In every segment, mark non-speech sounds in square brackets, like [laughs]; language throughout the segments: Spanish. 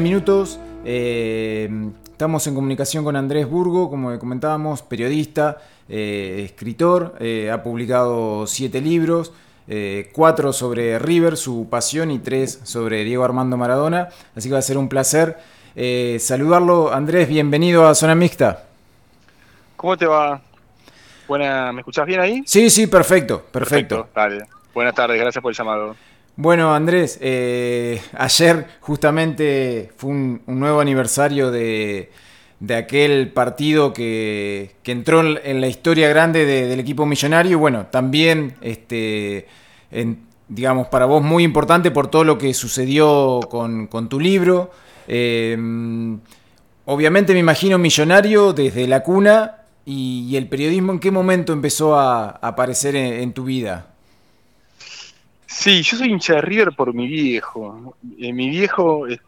minutos. eh, estamos en comunicación con Andrés Burgo, como comentábamos, periodista, eh, escritor, eh, ha publicado siete libros, cuatro sobre River, su pasión, y tres sobre Diego Armando Maradona. Así que va a ser un placer saludarlo. Andrés, bienvenido a Zona Mixta. ¿Cómo te va? Buena, ¿me escuchás bien ahí? Sí, sí, perfecto, perfecto. Dale. Buenas tardes, gracias por el llamado. Bueno, Andrés, eh, ayer justamente fue un, nuevo aniversario de, de aquel partido que, que entró en, la historia grande de- del equipo millonario. Y bueno, también, este, en- digamos, para vos muy importante por todo lo que sucedió con, tu libro. Eh, obviamente me imagino millonario desde la cuna. Y, el periodismo en qué momento empezó a, aparecer en tu vida? Sí, yo soy hincha de River por mi viejo. Eh, mi viejo, eh,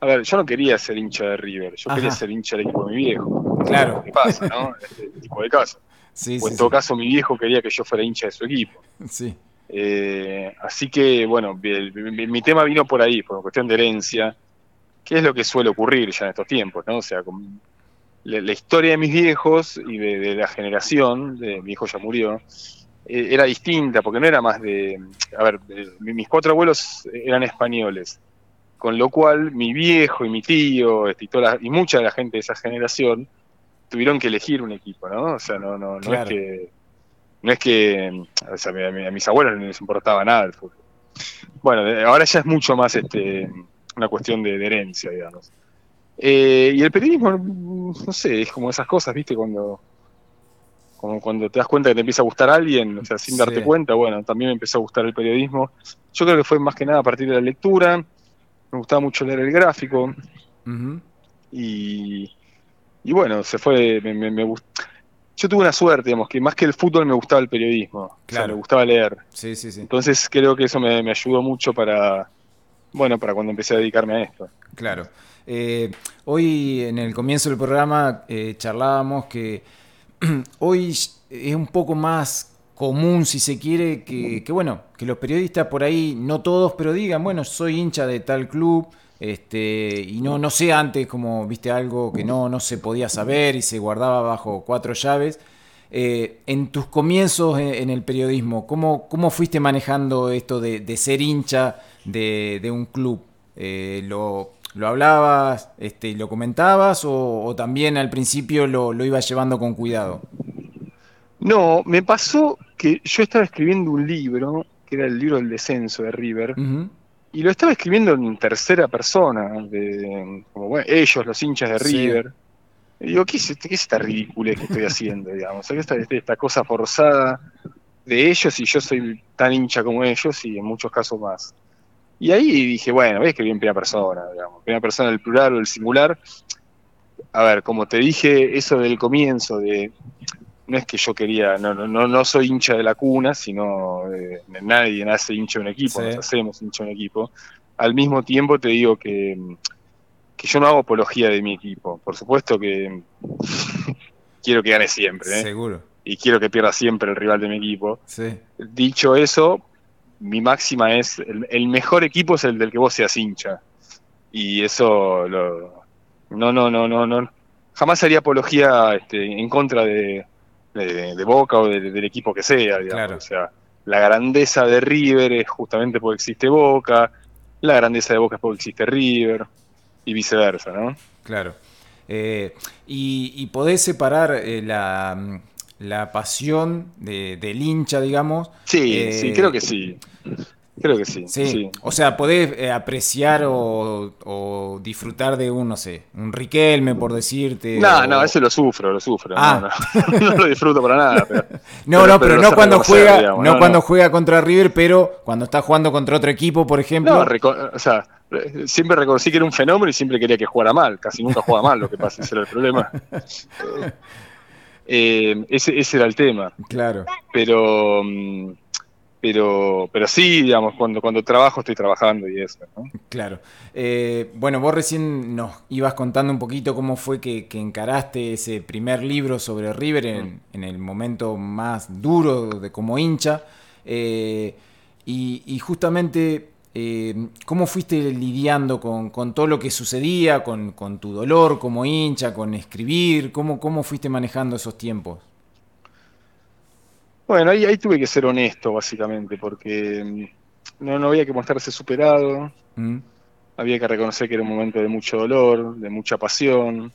a ver, yo no quería ser hincha de River, yo quería ser hincha del equipo de mi viejo. Claro. ¿Qué pasa, no? [laughs] Este tipo de caso. Sí, o sí, en todo sí. caso, mi viejo quería que yo fuera hincha de su equipo. Sí. Eh, así que, bueno, el- mi, mi tema vino por ahí, por cuestión de herencia, que es lo que suele ocurrir ya en estos tiempos, ¿no? O sea, con la, la historia de mis viejos y de, de la generación, de, mi hijo ya murió, eh, era distinta, porque no era más de... A ver, mis cuatro abuelos eran españoles, con lo cual mi viejo y mi tío este, y, toda la- y mucha de la gente de esa generación tuvieron que elegir un equipo, ¿no? O sea, no, no, no es que no es que o sea, a, mi- a mis abuelos no les importaba nada el fútbol. Bueno, ahora ya es mucho más este, una cuestión de, de herencia, digamos. Eh, y el periodismo, no sé, es como esas cosas, ¿viste? Cuando, como cuando te das cuenta que te empieza a gustar alguien, o sea, sin Sí. darte cuenta, bueno, también me empezó a gustar el periodismo. Yo creo que fue más que nada a partir de la lectura, me gustaba mucho leer el gráfico, y, y bueno, se fue, me, me, me gust- Yo tuve una suerte, digamos, que más que el fútbol me gustaba el periodismo, o sea, Claro. me gustaba leer. Sí, sí, sí. Entonces creo que eso me, me ayudó mucho para, bueno, para cuando empecé a dedicarme a esto. Claro. Eh, hoy en el comienzo del programa eh, charlábamos que [clears throat] hoy es un poco más común, si se quiere, que, bueno, que los periodistas por ahí, no todos, pero digan, bueno, soy hincha de tal club, este, y no, no sé antes como viste algo que no, no se podía saber y se guardaba bajo cuatro llaves. Eh, en tus comienzos en, el periodismo, ¿cómo, cómo fuiste manejando esto de, ser hincha de, de un club? Eh, ¿lo, ¿Lo hablabas, este, lo comentabas o, o también al principio lo, lo ibas llevando con cuidado? No, me pasó que yo estaba escribiendo un libro, que era el libro del descenso de River, y lo estaba escribiendo en tercera persona, de, como bueno, ellos, los hinchas de Sí. River. Y digo, ¿qué es, este- qué es esta ridiculez que estoy haciendo, [laughs] digamos? O sea, ¿qué es esta, esta cosa forzada de ellos y yo soy tan hincha como ellos y en muchos casos más. Y ahí dije, bueno, voy a escribir en primera persona, digamos, primera persona el plural o el singular. A ver, como te dije, eso del comienzo, de no es que yo quería, no, no, no, no soy hincha de la cuna, sino eh, nadie nace hincha de un equipo, Sí. nos hacemos hincha de un equipo. Al mismo tiempo te digo que, que yo no hago apología de mi equipo. Por supuesto que [laughs] quiero que gane siempre, ¿eh? Seguro. y quiero que pierda siempre el rival de mi equipo. Sí. Dicho eso, mi máxima es, el, el mejor equipo es el del que vos seas hincha. Y eso lo, no, no, no, no, no. Jamás haría apología este, en contra de, de- de Boca o de- del equipo que sea, digamos. Claro. O sea, la grandeza de River es justamente porque existe Boca, la grandeza de Boca es porque existe River, y viceversa, ¿no? Claro. Eh, y, y podés separar eh, la, la pasión de- del hincha, digamos. Sí, Eh, sí, creo que sí. Creo que sí. Sí. sí. O sea, podés eh, apreciar o, o disfrutar de un, no sé, un Riquelme, por decirte. No, o- no, eso lo sufro, lo sufro. Ah. No, no, [laughs] no lo disfruto para nada. Pero, [laughs] No, no, pero, no cuando juega, digamos, no, no, cuando juega contra River, pero cuando está jugando contra otro equipo, por ejemplo. No, o sea, eh, siempre reconocí que era un fenómeno y siempre quería que jugara mal. Casi nunca juega mal, lo que pasa, ese era el problema. [laughs] Eh, ese, ese era el tema. Claro. Pero, mm, pero, pero sí, digamos, cuando, cuando trabajo estoy trabajando y eso. ¿no? Claro. Eh, bueno, vos recién nos ibas contando un poquito cómo fue que, que encaraste ese primer libro sobre River en, en el momento más duro de como hincha. Eh, y, y justamente eh, ¿cómo fuiste lidiando con, todo lo que sucedía, con, tu dolor como hincha, con escribir? ¿Cómo, cómo fuiste manejando esos tiempos? Bueno, ahí, ahí tuve que ser honesto, básicamente, porque mm, no, no había que mostrarse superado. Mm. Había que reconocer que era un momento de mucho dolor, de mucha pasión.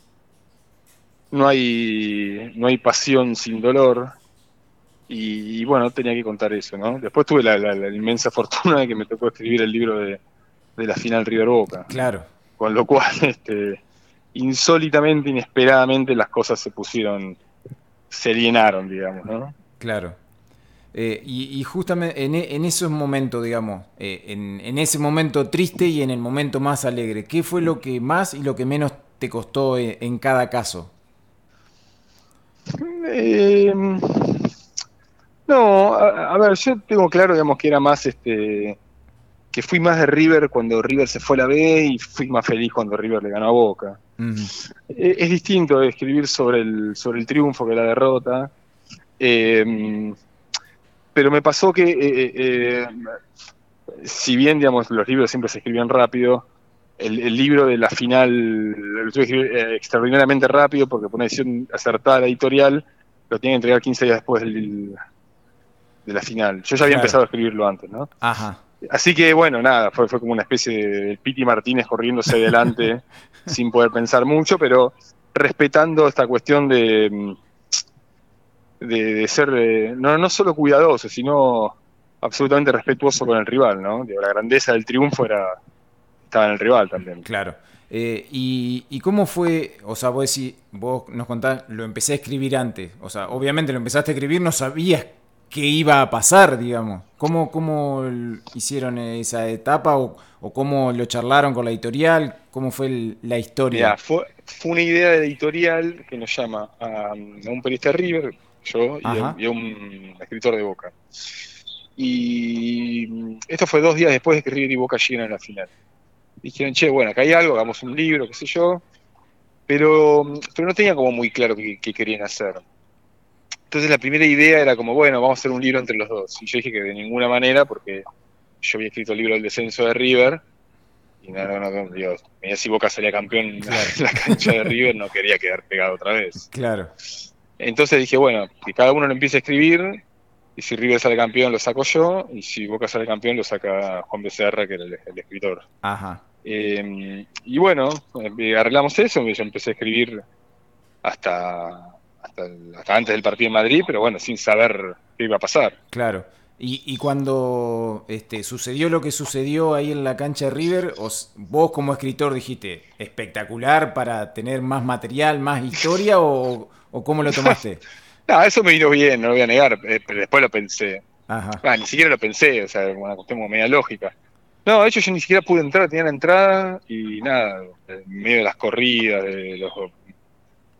No hay, no hay pasión sin dolor. Y, bueno, tenía que contar eso, ¿no? Después tuve la, inmensa [laughs] fortuna de que me tocó escribir el libro de, la final River Boca. Claro. Con lo cual, [laughs] este, insólitamente, inesperadamente, las cosas se pusieron, se llenaron, digamos, ¿no? Claro. Eh, y, justamente en, en, esos momentos, digamos, eh, en, ese momento triste y en el momento más alegre, ¿qué fue lo que más y lo que menos te costó en, en cada caso? Eh, no, a, ver, yo tengo claro, digamos, que era más este que fui más de River cuando River se fue a la B y fui más feliz cuando River le ganó a Boca. E, es, distinto escribir sobre el, sobre el triunfo que la derrota. Em, pero me pasó que, eh, eh, eh, si bien, digamos, los libros siempre se escribían rápido, el, libro de la final lo tuve que escribir extraordinariamente rápido porque por una decisión acertada la editorial lo tenía que entregar 15 días después del, de la final. Yo ya había empezado a escribirlo antes, ¿no? Ajá. Así que bueno, nada, fue, fue como una especie de Piti Martínez corriéndose adelante [laughs] sin poder pensar mucho, pero respetando esta cuestión de, de, ser no, no solo cuidadoso, sino absolutamente respetuoso con el rival, ¿no? la grandeza del triunfo era estaba en el rival también. Claro. Eh, y, y, cómo fue? O sea, vos, decís, vos nos contás, lo empecé a escribir antes. O sea, obviamente lo empezaste a escribir, no sabías qué iba a pasar, digamos. ¿Cómo, cómo hicieron esa etapa o, cómo lo charlaron con la editorial? ¿Cómo fue la historia? fue, fue, una idea de editorial que nos llama a, un periodista River, yo, y a, un escritor de Boca. Y esto fue dos días después de que River y Boca llegan a la final. Dijeron, che, bueno, acá hay algo, hagamos un libro, qué sé yo. Pero, pero no tenía como muy claro qué querían hacer. Entonces la primera idea era como, bueno, vamos a hacer un libro entre los dos. Y yo dije que de ninguna manera, porque yo había escrito el libro del descenso de River, y no, no, no, Dios, mira si Boca salía campeón en la cancha de River, no quería quedar pegado otra vez. Claro. Entonces dije, bueno, que cada uno lo empiece a escribir, y si River sale campeón lo saco yo, y si Boca sale campeón lo saca Juan Becerra, que era el, escritor. Ajá. Eh, y bueno, eh, arreglamos eso, y yo empecé a escribir hasta hasta, antes del partido en Madrid, pero bueno, sin saber qué iba a pasar. Claro. Y, cuando este, sucedió lo que sucedió ahí en la cancha de River, vos como escritor dijiste, espectacular para tener más material, más historia, o, cómo lo tomaste? [laughs] no, eso me vino bien, no lo voy a negar, eh, pero después lo pensé. Ajá. Ah, ni siquiera lo pensé, o sea, una cuestión media lógica. No, de hecho yo ni siquiera pude entrar, tenía la entrada y nada, en medio de las corridas, de los,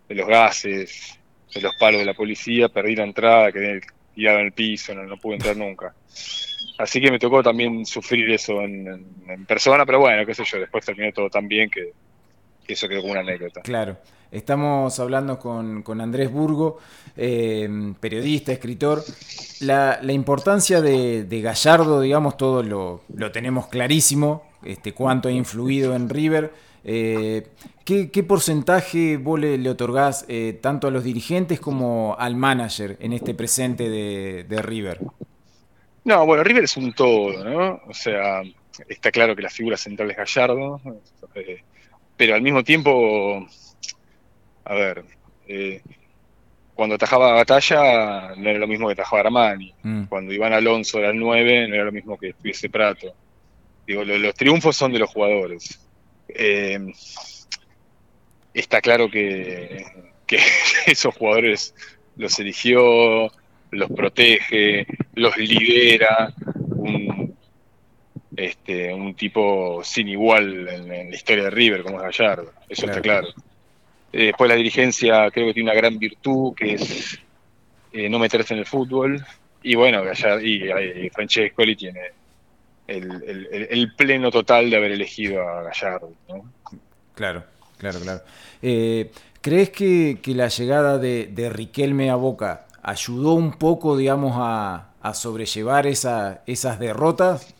de los gases, de los palos de la policía, perdí la entrada, quedé tirado en el piso, no, pude entrar nunca. Así que me tocó también sufrir eso en, persona, pero bueno, qué sé yo, después terminó todo tan bien que, eso quedó como una anécdota. Claro. Estamos hablando con, Andrés Burgo, eh, periodista, escritor. La, importancia de, Gallardo, digamos, todo lo, lo tenemos clarísimo, este, cuánto ha influido en River. Eh, ¿qué, porcentaje vos le, otorgás eh, tanto a los dirigentes como al manager en este presente de, River? No, bueno, River es un todo, ¿no? O sea, está claro que la figura central es Gallardo, eh, pero al mismo tiempo, a ver, cuando atajaba Batalla no era lo mismo que atajaba Armani. Mm. Cuando Iván Alonso era el 9 no era lo mismo que estuviese Prato. Digo, los triunfos son de los jugadores. Eh, está claro que, [laughs] esos jugadores los eligió, los protege, los lidera, un, este, un tipo sin igual en, la historia de River como es Gallardo, eso está claro. Eh, después la dirigencia creo que tiene una gran virtud que es eh, no meterse en el fútbol y bueno, Gallardo, y, y Francescoli tiene el, pleno total de haber elegido a Gallardo. Claro, claro, claro. Eh, ¿Crees que, la llegada de, Riquelme a Boca ayudó un poco, digamos, a, sobrellevar esa, esas derrotas?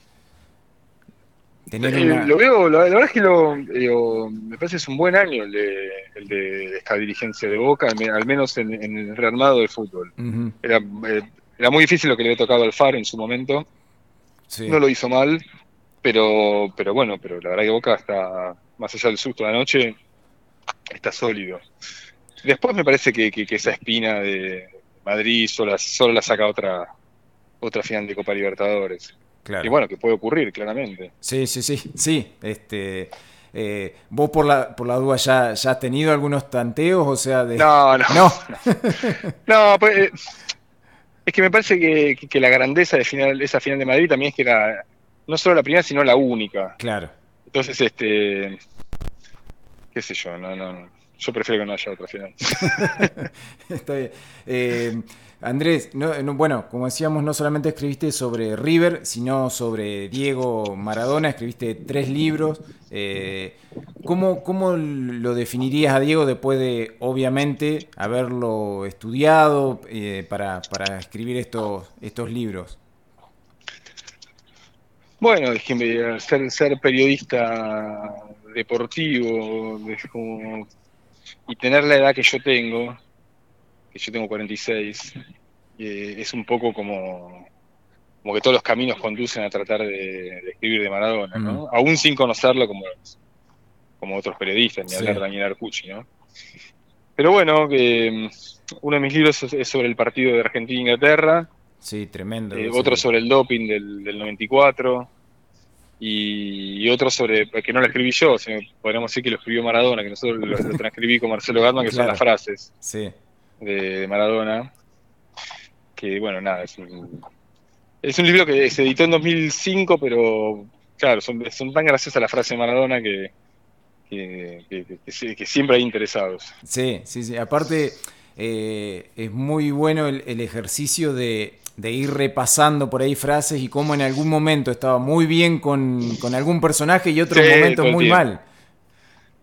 tener Eh, una... Lo veo, la, la verdad es que lo, digo, me parece que es un buen año el de, el de esta dirigencia de Boca, al me- al menos en, en el rearmado del fútbol. Era, eh, era muy difícil lo que le había tocado al FAR en su momento, sí. no lo hizo mal, pero, pero bueno, pero la verdad que Boca está, más allá del susto de anoche, está sólido. Después me parece que, que- que esa espina de Madrid solo, solo la saca otra, otra final de Copa Libertadores. Claro. Y bueno, que puede ocurrir, claramente. Sí, sí, sí, sí. Este, eh, vos por la, por la duda ya, ya has tenido algunos tanteos, o sea, de... No, no. [laughs] No. [laughs] No, pues, eh, es que me parece que, que la grandeza de final, esa final de Madrid también es que era no solo la primera, sino la única. Claro. Entonces, este, qué sé yo, no, no, no. Yo prefiero que no haya otra final. [laughs] Está bien. Eh, Andrés, no- no- bueno, como decíamos, no solamente escribiste sobre River, sino sobre Diego Maradona, escribiste tres libros. Eh, ¿cómo, cómo lo definirías a Diego después de, obviamente, haberlo estudiado eh, para, para escribir estos, estos libros? Bueno, es que ser, ser periodista deportivo es como- y tener la edad que yo tengo, que yo tengo 46, eh, es un poco como, como que todos los caminos conducen a tratar de, de escribir de Maradona, ¿no? Aún sin conocerlo como, como otros periodistas, ni Sí. hablar de Daniel Arcucci, ¿no? Pero bueno, que mm, uno de mis libros es, sobre el partido de Argentina e Inglaterra, Sí, tremendo. eh, otro sobre el doping del, del 94 y, otro sobre, que no lo escribí yo, sino podríamos decir que lo escribió Maradona, que nosotros lo, lo transcribí con Marcelo Gatman, que son las frases Sí, de, de Maradona. Que bueno, nada, es un, es un libro que se editó en 2005, pero claro, son, son tan graciosas las frases de Maradona que, que siempre hay interesados. sí, sí, sí. Aparte, eh, es muy bueno el, el ejercicio de, de ir repasando por ahí frases y cómo en algún momento estaba muy bien con, con algún personaje y otros Sí, el muy tiempo. mal.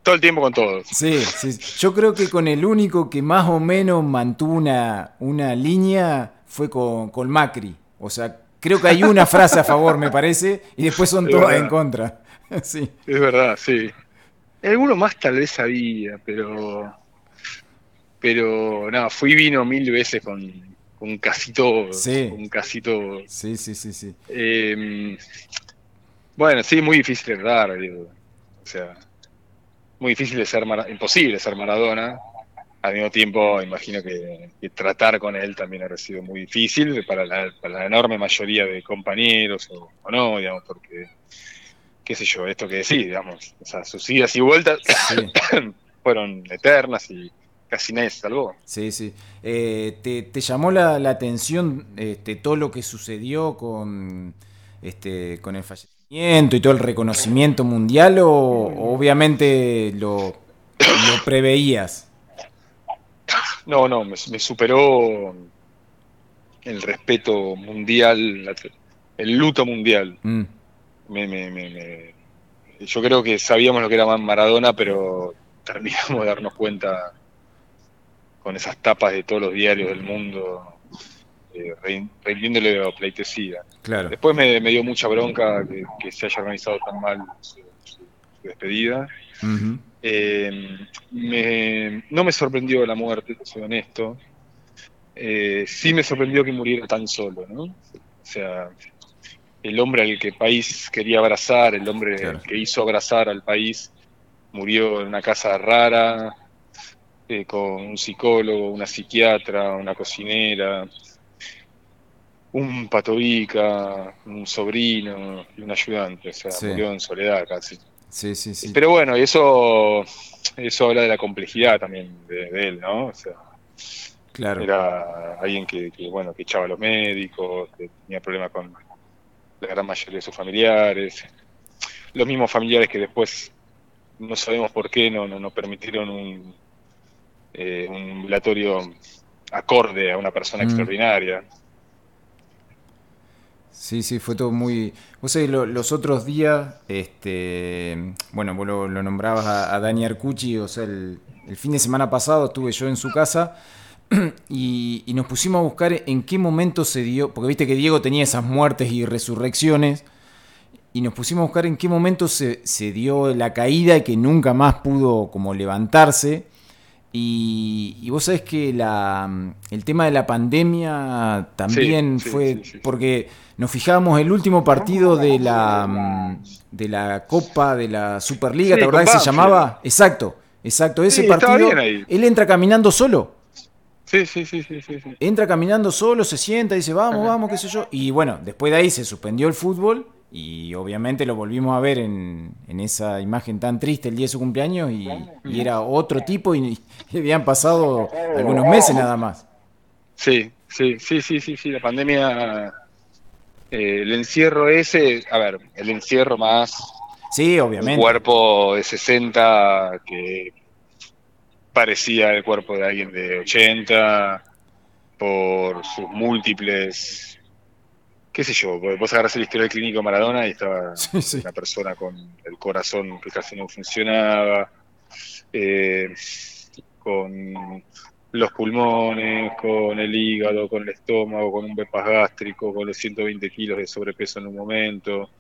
Todo el tiempo con todos. Sí, sí. Yo creo que con el único que más o menos mantuvo una, una línea fue con, con Macri. O sea, creo que hay una frase a favor, me parece, y después son Es todas verdad. en contra. [laughs] Sí, Es verdad, sí. Alguno más tal vez sabía, pero. Pero nada, fui vino mil veces con, con casi todo. Sí. Con casi todo. sí, sí, sí, sí. Eh, bueno, sí, muy difícil dar, digo. O sea, muy difícil de ser, Mara- imposible ser Maradona. Al mismo tiempo, imagino que, que tratar con él también ha sido muy difícil para la, para la enorme mayoría de compañeros o, o no, digamos, porque, qué sé yo, esto que decís, digamos, o sea, sus idas y vueltas Sí. [coughs] fueron eternas y casi nadie se salvó. Sí, sí. Eh, ¿te, te llamó la, la atención este, todo lo que sucedió con, este, con el fallecimiento y todo el reconocimiento mundial o obviamente lo, lo preveías? No, no, me, me superó el respeto mundial, el luto mundial. Mm, Me- me- me- me- Yo creo que sabíamos lo que era Maradona, pero terminamos de darnos cuenta con esas tapas de todos los diarios del mundo, eh, rindiéndole pleitesía. claro. Después me, me dio mucha bronca que, que se haya organizado tan mal su, despedida. Eh, me- no me sorprendió la muerte, te soy honesto. Eh, sí me sorprendió que muriera tan solo, ¿no? O sea, el hombre al que el país quería abrazar, el hombre Claro. que hizo abrazar al país, murió en una casa rara, eh, con un psicólogo, una psiquiatra, una cocinera, un patovica, un sobrino y un ayudante. O sea, Sí. murió en soledad casi. Sí, sí, sí. Pero bueno, y eso, eso habla de la complejidad también de, de él, ¿no? O sea, Claro. era alguien que, que, bueno, que echaba a los médicos, que tenía problemas con la gran mayoría de sus familiares. Los mismos familiares que después no sabemos por qué no, no, no permitieron un, eh, un velatorio acorde a una persona Mm. extraordinaria. Sí, sí, fue todo muy... Vos sabés, lo- los otros días, este, bueno, vos lo, lo nombrabas a, a Dani Arcucci, o sea, el, el fin de semana pasado estuve yo en su casa [clears throat] y, y nos pusimos a buscar en qué momento se dio, porque viste que Diego tenía esas muertes y resurrecciones, y nos pusimos a buscar en qué momento se, se, dio la caída y que nunca más pudo como levantarse. Y, vos sabés que la, el tema de la pandemia también fue porque nos fijábamos el último partido de la, de la Copa de la Superliga, ¿te acordás que se llamaba? Exacto, exacto, ese partido. Él entra caminando solo. Sí, sí, sí, sí, sí, Entra caminando solo, se sienta, dice, vamos, vamos, qué sé yo. Y bueno, después de ahí se suspendió el fútbol y obviamente lo volvimos a ver en, esa imagen tan triste el día de su cumpleaños y, era otro tipo y, habían pasado algunos meses nada más. Sí, sí, sí, sí, sí, sí, la pandemia, eh, el encierro ese, a ver, el encierro más... Sí, obviamente. Un cuerpo de 60 que parecía el cuerpo de alguien de 80 por sus múltiples qué sé yo, vos agarras el historial clínico de Maradona y estaba [laughs] una persona con el corazón que casi no funcionaba, eh, con los pulmones, con el hígado, con el estómago, con un bypass gástrico, con los 120 kilos de sobrepeso en un momento,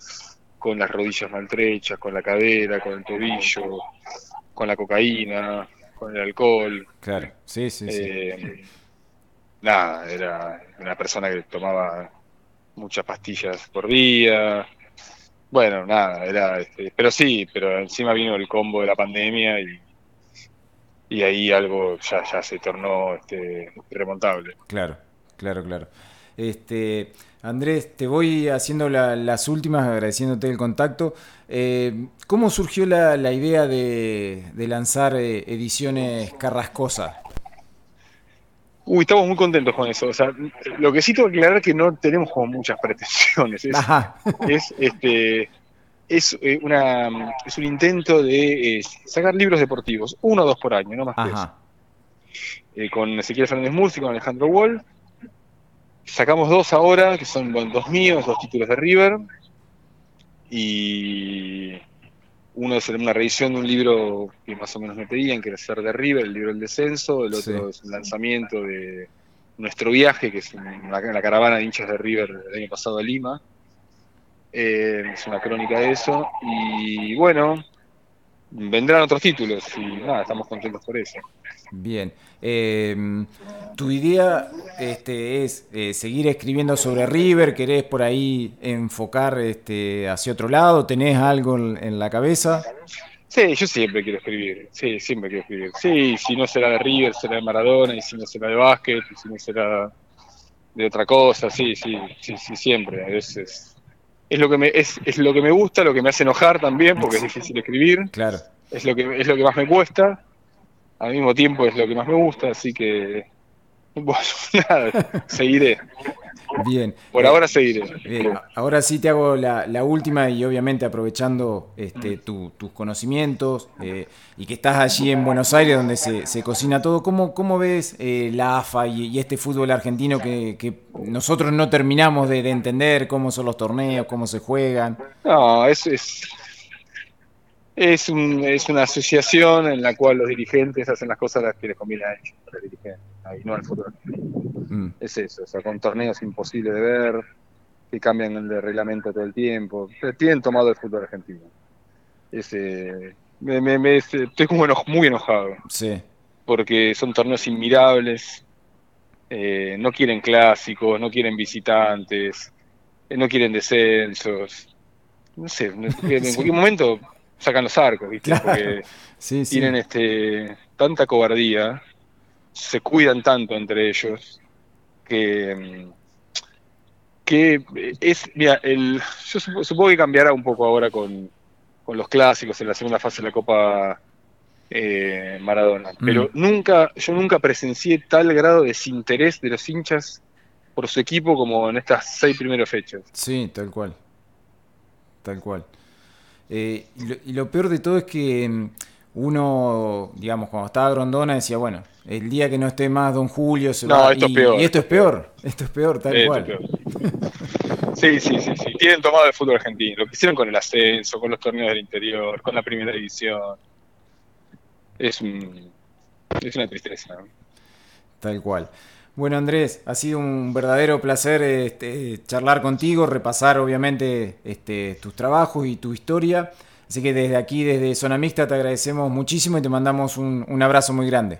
con las rodillas maltrechas, con la cadera, con el tobillo, con la cocaína, con el alcohol. Claro, sí, sí, sí. Eh, nada, era una persona que tomaba muchas pastillas por día. Bueno, nada, era, este, pero sí, pero encima vino el combo de la pandemia y, y ahí algo ya, ya se tornó este, remontable. Claro, claro, claro. Este, Andrés, te voy haciendo las últimas, agradeciéndote el contacto. Eh, ¿Cómo surgió la, la idea de, lanzar eh, ediciones Carrascosa? Uy, estamos muy contentos con eso. O sea, lo que sí tengo que aclarar es que no tenemos como muchas pretensiones. Es, es este es eh, una es un intento de eh, sacar libros deportivos, uno o dos por año, no más que eso. Eh, con Ezequiel Fernández Murci, con Alejandro Wall. Sacamos dos ahora, que son dos míos, dos títulos de River. Y uno es una revisión de un libro que más o menos me pedían, que era Ser de River, el libro del descenso, el otro es un lanzamiento de Nuestro Viaje, que es la caravana de hinchas de River del año pasado a Lima. Eh, es una crónica de eso. Y bueno, vendrán otros títulos y nada, estamos contentos por eso. Bien. Eh, ¿Tu idea este, es eh, seguir escribiendo sobre River? ¿Querés por ahí enfocar este, hacia otro lado? ¿Tenés algo en, la cabeza? Sí, yo siempre quiero escribir. Sí, siempre quiero escribir. Sí, si no será de River, será de Maradona, y si no será de básquet, y si no será de otra cosa. Sí, sí, sí, sí siempre. A veces es lo que me es, es lo que me gusta, lo que me hace enojar también, porque es difícil escribir. Claro. Es lo que es lo que más me cuesta al mismo tiempo es lo que más me gusta, así que [laughs] bueno, nada, [laughs] seguiré. Bien. Por ahora seguiré. Bien. Ahora sí te hago la, última y obviamente aprovechando este, tus conocimientos eh, y que estás allí en Buenos Aires donde se, cocina todo, ¿cómo, cómo ves eh, la AFA y, este fútbol argentino que, nosotros no terminamos de, de, entender cómo son los torneos, cómo se juegan? No, es, es, es, un, es una asociación en la cual los dirigentes hacen las cosas las que les conviene a ellos, ahí no al fútbol mm. Es eso, o sea, con torneos imposibles de ver, que cambian el reglamento todo el tiempo. Tienen tomado el fútbol argentino. Ese, me, me, estoy como muy enojado. Sí. Porque son torneos inmirables, eh, no quieren clásicos, no quieren visitantes, eh, no quieren descensos. No sé, en [laughs] cualquier momento sacan los arcos, ¿viste? Porque [laughs] tienen este tanta cobardía, se cuidan tanto entre ellos, que, que es, mira, el, yo supongo que cambiará un poco ahora con, los clásicos en la segunda fase de la Copa eh, Maradona, mm. pero nunca, yo nunca presencié tal grado de desinterés de los hinchas por su equipo como en estas seis primeras fechas. Sí, tal cual. Tal cual. Eh, y, lo, peor de todo es que mm, uno, digamos, cuando estaba Grondona decía, bueno, el día que no esté más Don Julio se no, Esto y, es peor. y esto es peor, esto es peor, tal cual. Sí, sí, sí, sí. Tienen tomado el fútbol argentino. Lo que hicieron con el ascenso, con los torneos del interior, con la primera división. Es, es una tristeza. Tal cual. Bueno, Andrés, ha sido un verdadero placer este, charlar contigo, repasar obviamente este, tus trabajos y tu historia. Así que desde aquí, desde Zona Mixta, te agradecemos muchísimo y te mandamos un, abrazo muy grande.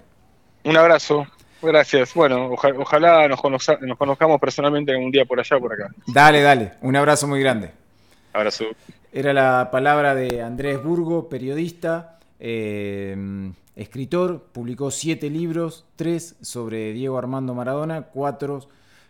Un abrazo, gracias. Bueno, ojalá nos, nos conozcamos personalmente un día por allá o por acá. Dale, dale, un abrazo muy grande. Abrazo. Era la palabra de Andrés Burgo, periodista. Eh, escritor, publicó siete libros, tres sobre Diego Armando Maradona, cuatro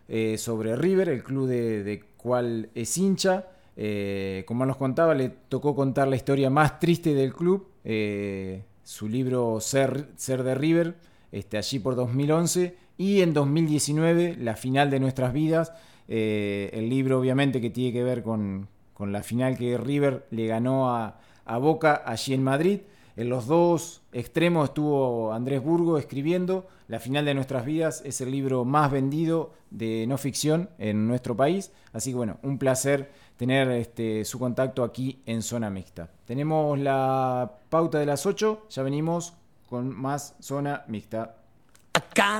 eh, sobre River, el club de, cual es hincha. Eh, como nos contaba, le tocó contar la historia más triste del club, eh, su libro Ser, Ser de River, este, allí por 2011, y en 2019, La final de nuestras vidas, el libro obviamente que tiene que ver con, la final que River le ganó a, a Boca allí en Madrid. En los dos extremos estuvo Andrés Burgo escribiendo. La final de nuestras vidas es el libro más vendido de no ficción en nuestro país. Así que bueno, un placer tener este, su contacto aquí en Zona Mixta. Tenemos la pauta de las 8, ya venimos con más Zona Mixta.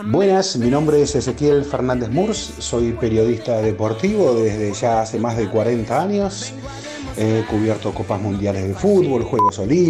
Buenas, mi nombre es Ezequiel Fernández Murs, soy periodista deportivo desde ya hace más de 40 años. He cubierto copas mundiales de fútbol, Juegos Olímpicos